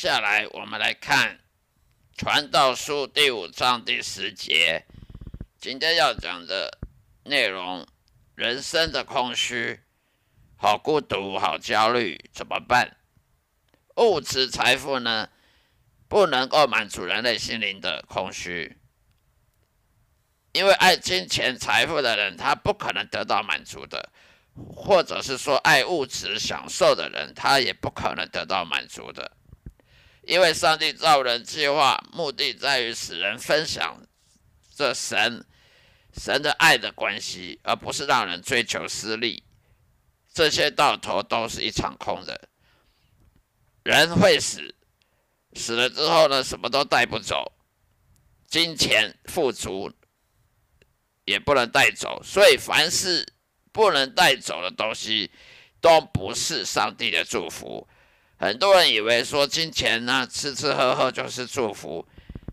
下来，我们来看《传道书》第五章第十节。今天要讲的内容：人生的空虚，好孤独，好焦虑，怎么办？物质财富呢，不能够满足人类心灵的空虚，因为爱金钱财富的人，他不可能得到满足的；或者是说，爱物质享受的人，他也不可能得到满足的。因为上帝造人计划目的在于使人分享这神神的爱的关系，而不是让人追求私利。这些到头都是一场空的。人会死，死了之后呢，什么都带不走，金钱富足也不能带走。所以，凡是不能带走的东西，都不是上帝的祝福。很多人以为说金钱呢，吃吃喝喝就是祝福，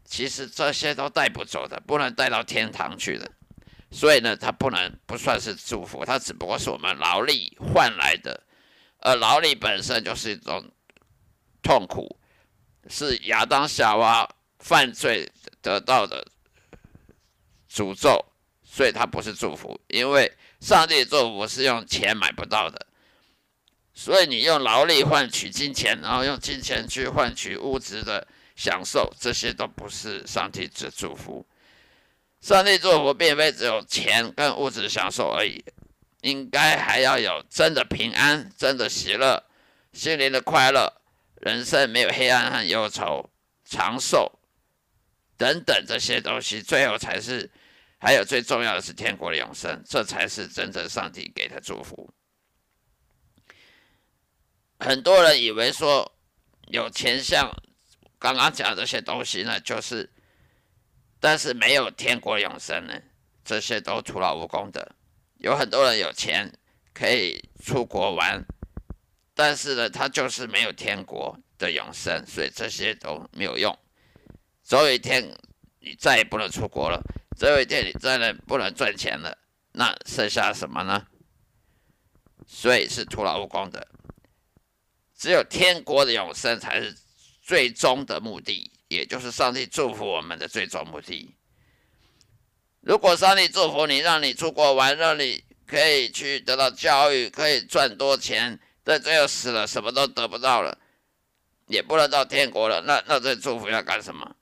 其实这些都带不走的，不能带到天堂去的。所以呢，它不能不算是祝福，它只不过是我们劳力换来的，而劳力本身就是一种痛苦，是亚当夏娃犯罪得到的诅咒，所以它不是祝福，因为上帝祝福是用钱买不到的。所以你用劳力换取金钱，然后用金钱去换取物质的享受，这些都不是上帝之祝福。上帝祝福并非只有钱跟物质享受而已，应该还要有真的平安、真的喜乐、心灵的快乐、人生没有黑暗和忧愁、长寿等等这些东西。最后才是，还有最重要的是天国的永生，这才是真正上帝给的祝福。很多人以为说有钱像刚刚讲这些东西呢，就是，但是没有天国永生呢，这些都徒劳无功的。有很多人有钱可以出国玩，但是呢，他就是没有天国的永生，所以这些都没有用。总有一天你再也不能出国了，总有一天你再也不能赚钱了，那剩下什么呢？所以是徒劳无功的。只有天国的永生才是最终的目的，也就是上帝祝福我们的最终目的。如果上帝祝福你，让你出国玩，让你可以去得到教育，可以赚多钱，但最后死了，什么都得不到了，也不能到天国了，那那这祝福要干什么？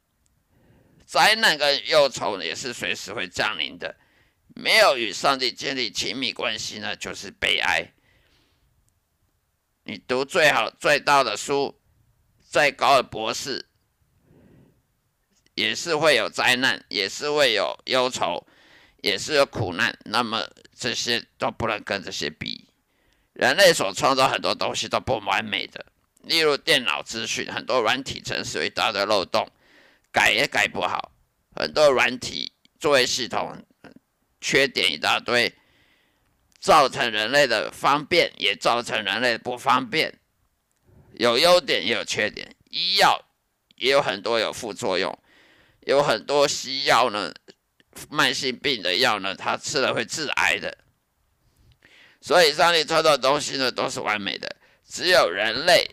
灾难跟忧愁也是随时会降临的，没有与上帝建立亲密关系呢，就是悲哀。你读最好、最大的书，再高的博士，也是会有灾难，也是会有忧愁，也是有苦难。那么这些都不能跟这些比。人类所创造很多东西都不完美的，例如电脑资讯，很多软体程式一大堆漏洞，改也改不好。很多软体作业系统缺点一大堆，造成人类的方便，也造成人类不方便。有优点也有缺点，医药也有很多有副作用，有很多西药呢，慢性病的药呢，它吃了会致癌的。所以上帝创造东西呢都是完美的，只有人类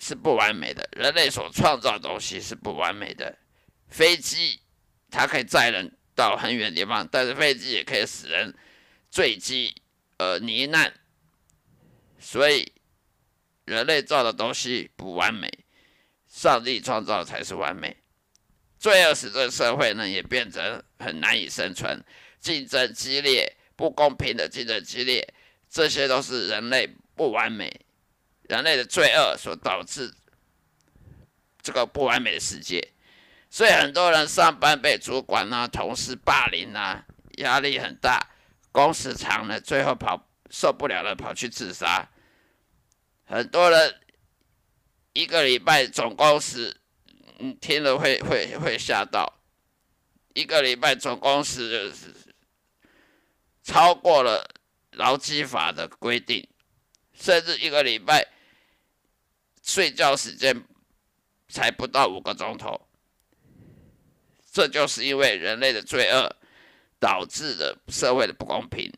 是不完美的，人类所创造东西是不完美的。飞机它可以载人到很远地方，但是飞机也可以使人坠机而罹难，所以。人类造的东西不完美，上帝创造才是完美。罪恶使这个社会呢也变成很难以生存，竞争激烈，不公平的竞争激烈，这些都是人类不完美、人类的罪恶所导致这个不完美的世界。所以很多人上班被主管啊、同事霸凌啊，压力很大，工时长了，最后跑受不了了，跑去自杀。很多人一个礼拜总工时，嗯，听了会会会吓到。一个礼拜总工时超过了劳基法的规定，甚至一个礼拜睡觉时间才不到五个钟头。这就是因为人类的罪恶导致的社会的不公平。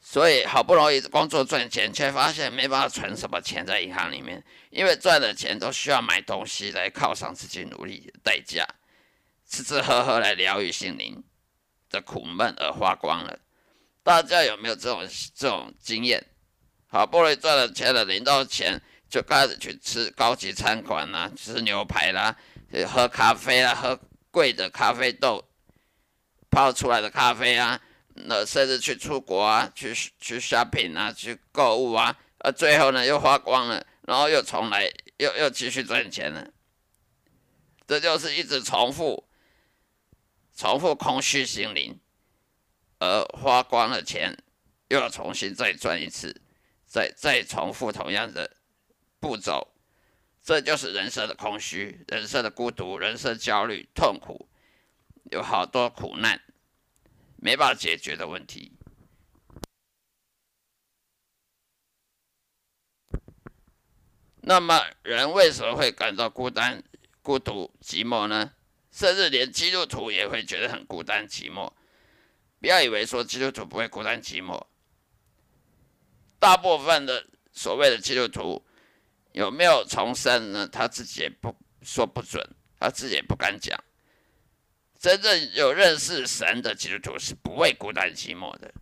所以好不容易工作赚钱，却发现没办法存什么钱在银行里面，因为赚的钱都需要买东西来犒赏自己努力的代价，吃吃喝喝来疗愈心灵的苦闷而花光了。大家有没有这种这种经验？好不容易赚了钱了，领到钱就开始去吃高级餐馆啦，吃牛排啦，喝咖啡啦，喝贵的咖啡豆泡出来的咖啡啊。那甚至去出国啊，去去 shopping 啊，去购物啊，啊最后呢又花光了，然后又重来，又又继续赚钱了。这就是一直重复、重复空虚心灵，而花光了钱，又要重新再赚一次，再再重复同样的步骤。这就是人生的空虚，人生的孤独，人生焦虑、痛苦，有好多苦难。没办法解决的问题。那么，人为什么会感到孤单、孤独、寂寞呢？甚至连基督徒也会觉得很孤单、寂寞。不要以为说基督徒不会孤单、寂寞。大部分的所谓的基督徒有没有重生呢？他自己也不说不准，他自己也不敢讲。真正有认识神的基督徒是不会孤单寂寞的，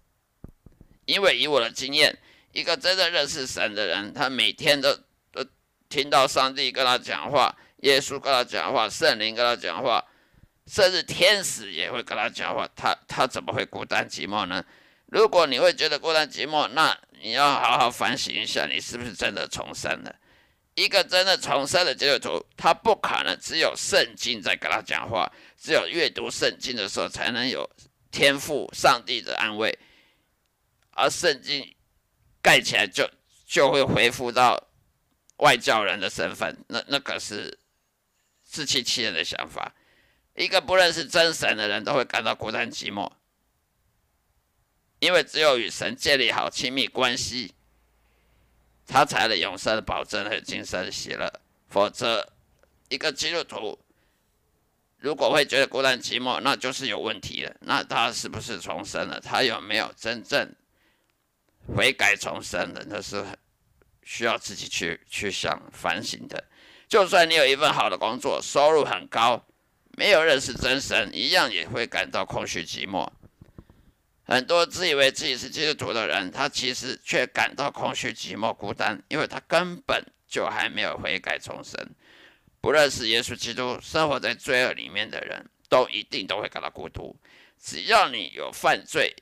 因为以我的经验，一个真正认识神的人，他每天都都听到上帝跟他讲话，耶稣跟他讲话，圣灵跟他讲话，甚至天使也会跟他讲话，他他怎么会孤单寂寞呢？如果你会觉得孤单寂寞，那你要好好反省一下，你是不是真的重生了？一个真的重生的基督徒，他不可能只有圣经在跟他讲话。只有阅读圣经的时候，才能有天赋上帝的安慰，而圣经盖起来就就会恢复到外教人的身份，那那可是自欺欺人的想法。一个不认识真神的人都会感到孤单寂寞，因为只有与神建立好亲密关系，他才能永生的保证和今生的喜乐。否则，一个基督徒。如果会觉得孤单寂寞，那就是有问题了。那他是不是重生了？他有没有真正悔改重生了？那是需要自己去去想反省的。就算你有一份好的工作，收入很高，没有认识真神，一样也会感到空虚寂寞。很多自以为自己是基督徒的人，他其实却感到空虚寂寞、孤单，因为他根本就还没有悔改重生。不认识耶稣基督、生活在罪恶里面的人，都一定都会感到孤独。只要你有犯罪，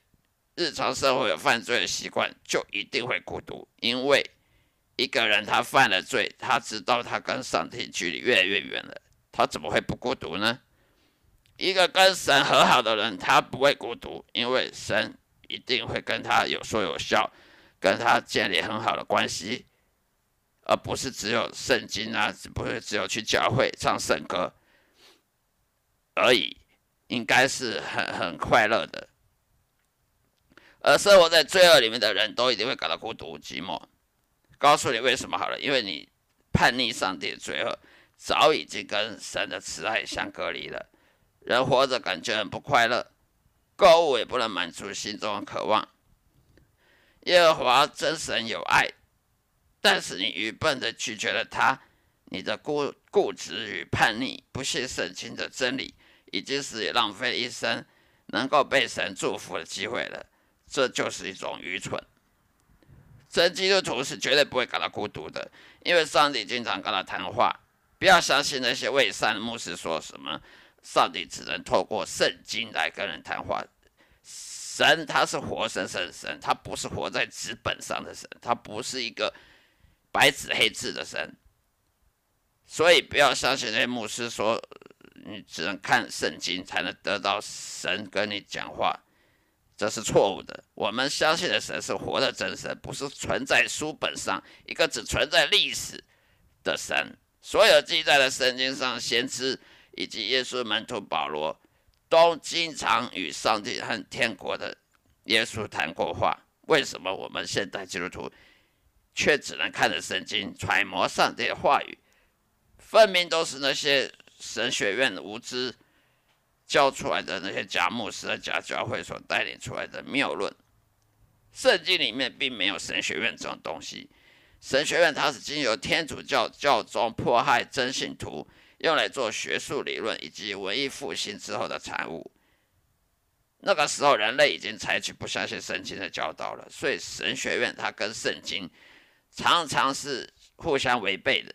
日常生活有犯罪的习惯，就一定会孤独。因为一个人他犯了罪，他知道他跟上帝距离越来越远了，他怎么会不孤独呢？一个跟神和好的人，他不会孤独，因为神一定会跟他有说有笑，跟他建立很好的关系。而不是只有圣经啊，不是只有去教会唱圣歌。而已，应该是很很快乐的。而生活在罪恶里面的人都一定会感到孤独寂寞。告诉你为什么好了，因为你叛逆上帝的罪恶，早已经跟神的慈爱相隔离了。人活着感觉很不快乐，购物也不能满足心中的渴望。耶和华真神有爱，但是你愚笨的拒绝了他，你的固固执与叛逆，不信圣经的真理，已经是浪费一生能够被神祝福的机会了。这就是一种愚蠢。真基督徒是绝对不会感到孤独的，因为上帝经常跟他谈话。不要相信那些伪善的牧师说什么，上帝只能透过圣经来跟人谈话。神他是活生生的神，他不是活在纸本上的神，他不是一个白纸黑字的神。所以不要相信那些牧师说，你只能看圣经才能得到神跟你讲话。这是错误的。我们相信的神是活的真神，不是存在书本上一个只存在历史的神。所有记载的圣经上，先知以及耶稣门徒保罗都经常与上帝和天国的耶稣谈过话。为什么我们现代基督徒却只能看着圣经揣摩上帝的话语？分明都是那些神学院无知。教出来的那些假牧师、假教会所带领出来的谬论，圣经里面并没有神学院这种东西。神学院它是经由天主教教宗迫害真信徒，用来做学术理论以及文艺复兴之后的产物。那个时候，人类已经采取不相信圣经的教导了，所以神学院它跟圣经常常是互相违背的，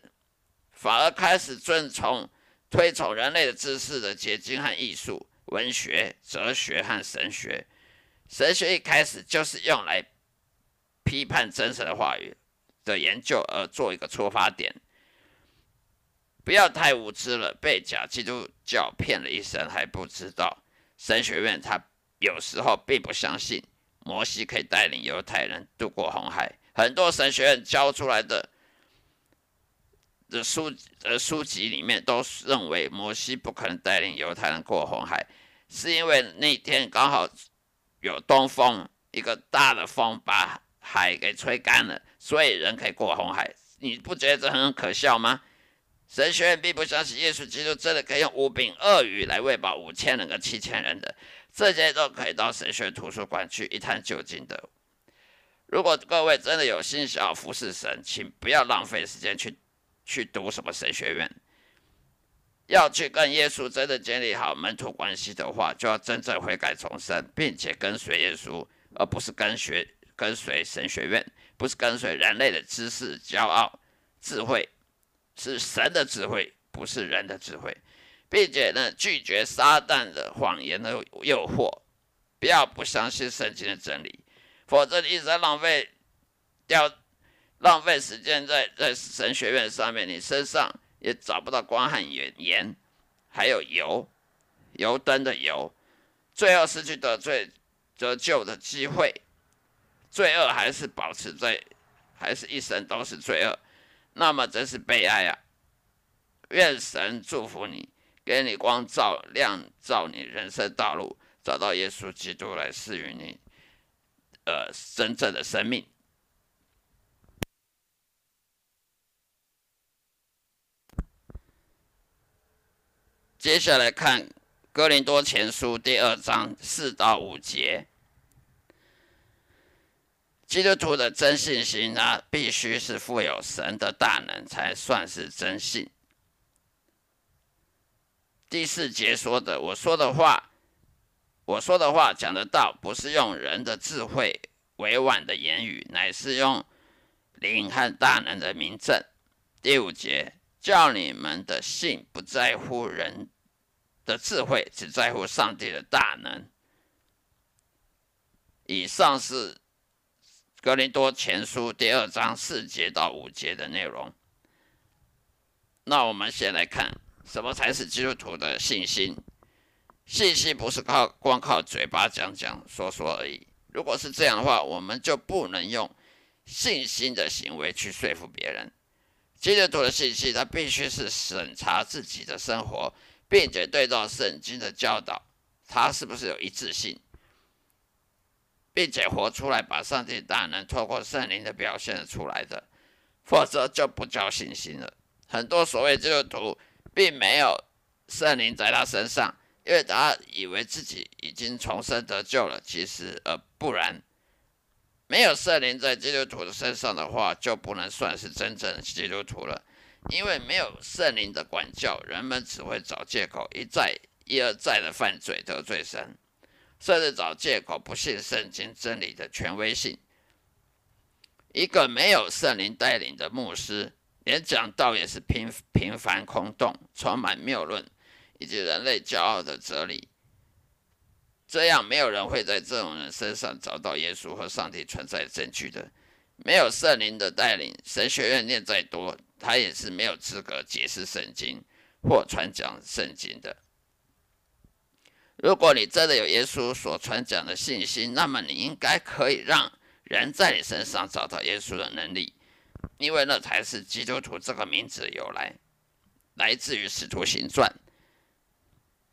反而开始遵从。推崇人类的知识的结晶和艺术、文学、哲学和神学。神学一开始就是用来批判真实的话语的研究而做一个出发点。不要太无知了，被假基督教骗了一生还不知道。神学院他有时候并不相信摩西可以带领犹太人渡过红海。很多神学院教出来的。的书呃书籍里面都认为摩西不可能带领犹太人过红海，是因为那天刚好有东风，一个大的风把海给吹干了，所以人可以过红海。你不觉得这很可笑吗？神学院并不相信耶稣基督真的可以用五饼鳄鱼来喂饱五千人跟七千人的，这些都可以到神学图书馆去一探究竟的。如果各位真的有心想要服侍神，请不要浪费时间去。去读什么神学院？要去跟耶稣真的建立好门徒关系的话，就要真正悔改重生，并且跟随耶稣，而不是跟学跟随神学院，不是跟随人类的知识、骄傲、智慧，是神的智慧，不是人的智慧，并且呢，拒绝撒旦的谎言的诱惑，不要不相信圣经的真理，否则你一直在浪费掉。浪费时间在在神学院上面，你身上也找不到光和盐，盐还有油，油灯的油，最后失去得罪得救的机会，罪恶还是保持在，还是一生都是罪恶，那么真是悲哀啊！愿神祝福你，给你光照亮照你人生道路，找到耶稣基督来赐予你，呃，真正的生命。接下来看《哥林多前书》第二章四到五节。基督徒的真信心呢，必须是富有神的大能，才算是真信。第四节说的，我说的话，我说的话讲得到，不是用人的智慧委婉的言语，乃是用灵和大能的名证。第五节，叫你们的信不在乎人。的智慧只在乎上帝的大能。以上是《格林多前书》第二章四节到五节的内容。那我们先来看，什么才是基督徒的信心？信心不是靠光靠嘴巴讲讲说说而已。如果是这样的话，我们就不能用信心的行为去说服别人。基督徒的信息，他必须是审查自己的生活。并且对照圣经的教导，他是不是有一致性，并且活出来，把上帝大能透过圣灵的表现出来的，否则就不叫信心了。很多所谓基督徒并没有圣灵在他身上，因为他以为自己已经重生得救了，其实而不然。没有圣灵在基督徒的身上的话，就不能算是真正的基督徒了。因为没有圣灵的管教，人们只会找借口，一再一而再的犯罪得罪神，甚至找借口不信圣经真理的权威性。一个没有圣灵带领的牧师，连讲道也是平平凡空洞，充满谬论以及人类骄傲的哲理。这样，没有人会在这种人身上找到耶稣和上帝存在的证据的。没有圣灵的带领，神学院念再多，他也是没有资格解释圣经或传讲圣经的。如果你真的有耶稣所传讲的信心，那么你应该可以让人在你身上找到耶稣的能力，因为那才是基督徒这个名字由来，来自于使徒行传。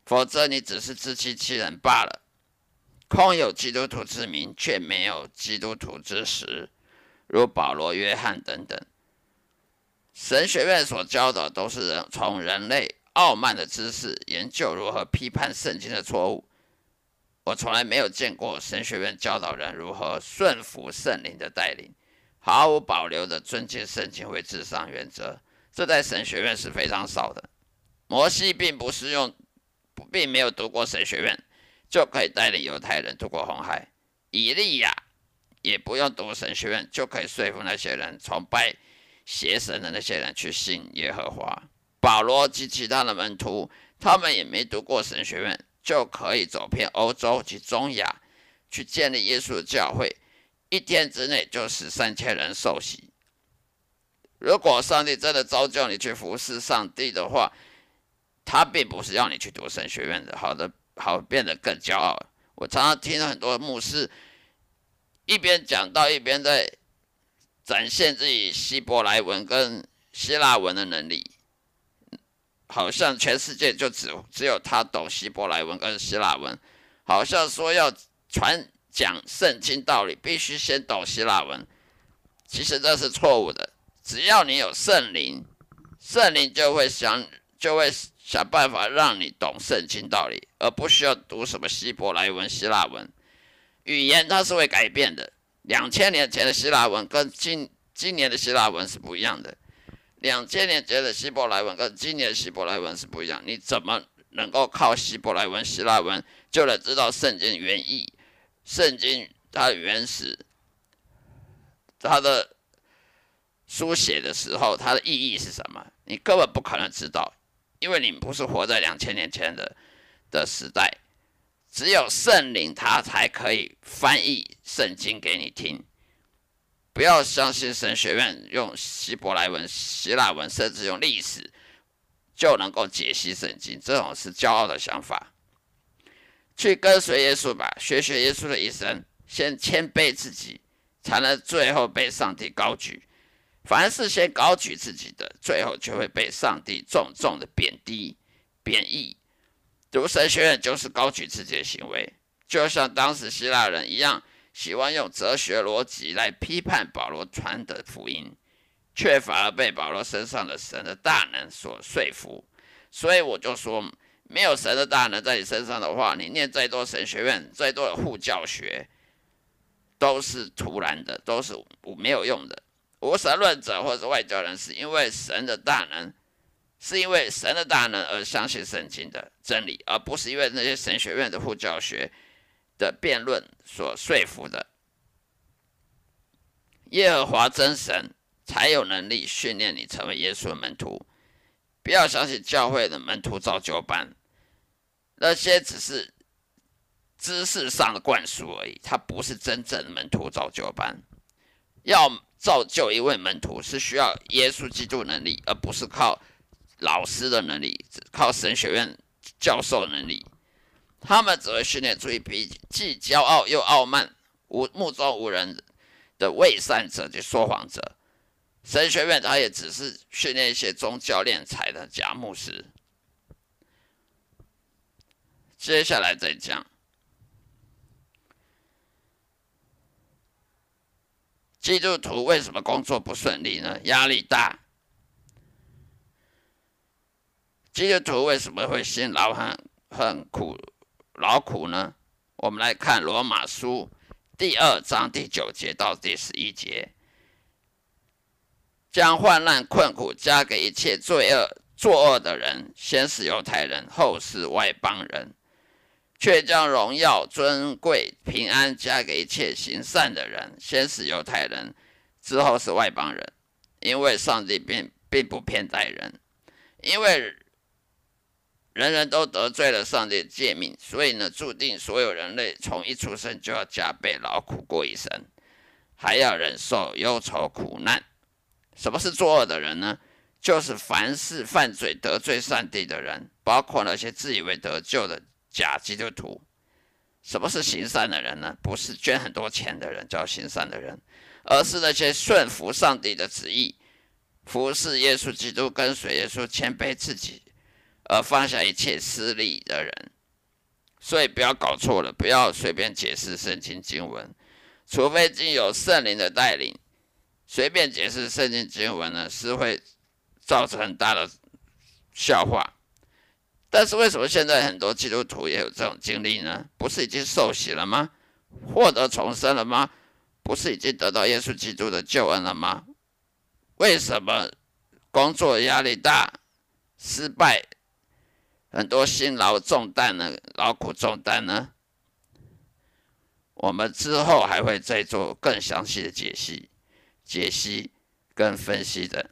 否则，你只是自欺欺人罢了。空有基督徒之名，却没有基督徒之实，如保罗、约翰等等。神学院所教的都是人从人类傲慢的知识研究如何批判圣经的错误。我从来没有见过神学院教导人如何顺服圣灵的带领，毫无保留的尊敬圣经为至上原则。这在神学院是非常少的。摩西并不是用，并没有读过神学院。就可以带领犹太人渡过红海。以利亚也不用读神学院，就可以说服那些人崇拜邪神的那些人去信耶和华。保罗及其他的门徒，他们也没读过神学院，就可以走遍欧洲及中亚，去建立耶稣的教会。一天之内就使三千人受洗。如果上帝真的召叫你去服侍上帝的话，他并不是要你去读神学院的。好的。好变得更骄傲。我常常听很多牧师一边讲到一边在展现自己希伯来文跟希腊文的能力，好像全世界就只只有他懂希伯来文跟希腊文，好像说要传讲圣经道理必须先懂希腊文，其实这是错误的。只要你有圣灵，圣灵就会想就会。想办法让你懂圣经道理，而不需要读什么希伯来文、希腊文。语言它是会改变的。两千年前的希腊文跟今今年的希腊文是不一样的。两千年前的希伯来文跟今年的希伯来文是不一样。你怎么能够靠希伯来文、希腊文就能知道圣经原意？圣经它原始，它的书写的时候，它的意义是什么？你根本不可能知道。因为你不是活在两千年前的的时代，只有圣灵他才可以翻译圣经给你听。不要相信神学院用希伯来文、希腊文，甚至用历史就能够解析圣经，这种是骄傲的想法。去跟随耶稣吧，学学耶稣的一生，先谦卑自己，才能最后被上帝高举。凡是先高举自己的，最后就会被上帝重重的贬低、贬义。读神学院就是高举自己的行为，就像当时希腊人一样，喜欢用哲学逻辑来批判保罗传的福音，却反而被保罗身上的神的大能所说服。所以我就说，没有神的大能在你身上的话，你念再多神学院、再多的护教学，都是徒然的，都是没有用的。无神论者或者外交人是，因为神的大能，是因为神的大能而相信圣经的真理，而不是因为那些神学院的护教学的辩论所说服的。耶和华真神才有能力训练你成为耶稣的门徒。不要相信教会的门徒造就班，那些只是知识上的灌输而已，它不是真正的门徒造就班。要。造就一位门徒是需要耶稣基督能力，而不是靠老师的能力，只靠神学院教授能力。他们只会训练出一批既骄傲又傲慢、无目中无人的伪善者及说谎者。神学院他也只是训练一些宗教敛财的假牧师。接下来再讲，基督徒为什么工作不顺利呢？压力大。基督徒为什么会辛劳很很苦劳苦呢？我们来看罗马书第二章第九节到第十一节，将患难困苦加给一切罪恶作恶的人，先是犹太人，后是外邦人。却将荣耀、尊贵、平安加给一切行善的人，先是犹太人，之后是外邦人。因为上帝并并不偏待人，因为人人都得罪了上帝的诫命，所以呢，注定所有人类从一出生就要加倍劳苦过一生，还要忍受忧愁苦难。什么是作恶的人呢？就是凡是犯罪得罪上帝的人，包括那些自以为得救的。假基督徒，什么是行善的人呢？不是捐很多钱的人叫行善的人，而是那些顺服上帝的旨意、服侍耶稣基督、跟随耶稣、谦卑自己而放下一切私利的人。所以不要搞错了，不要随便解释圣经经文，除非经有圣灵的带领。随便解释圣经经文呢，是会造成很大的笑话。但是为什么现在很多基督徒也有这种经历呢？不是已经受洗了吗？获得重生了吗？不是已经得到耶稣基督的救恩了吗？为什么工作压力大、失败、很多辛劳重担呢？劳苦重担呢？我们之后还会再做更详细的解析、解析跟分析的。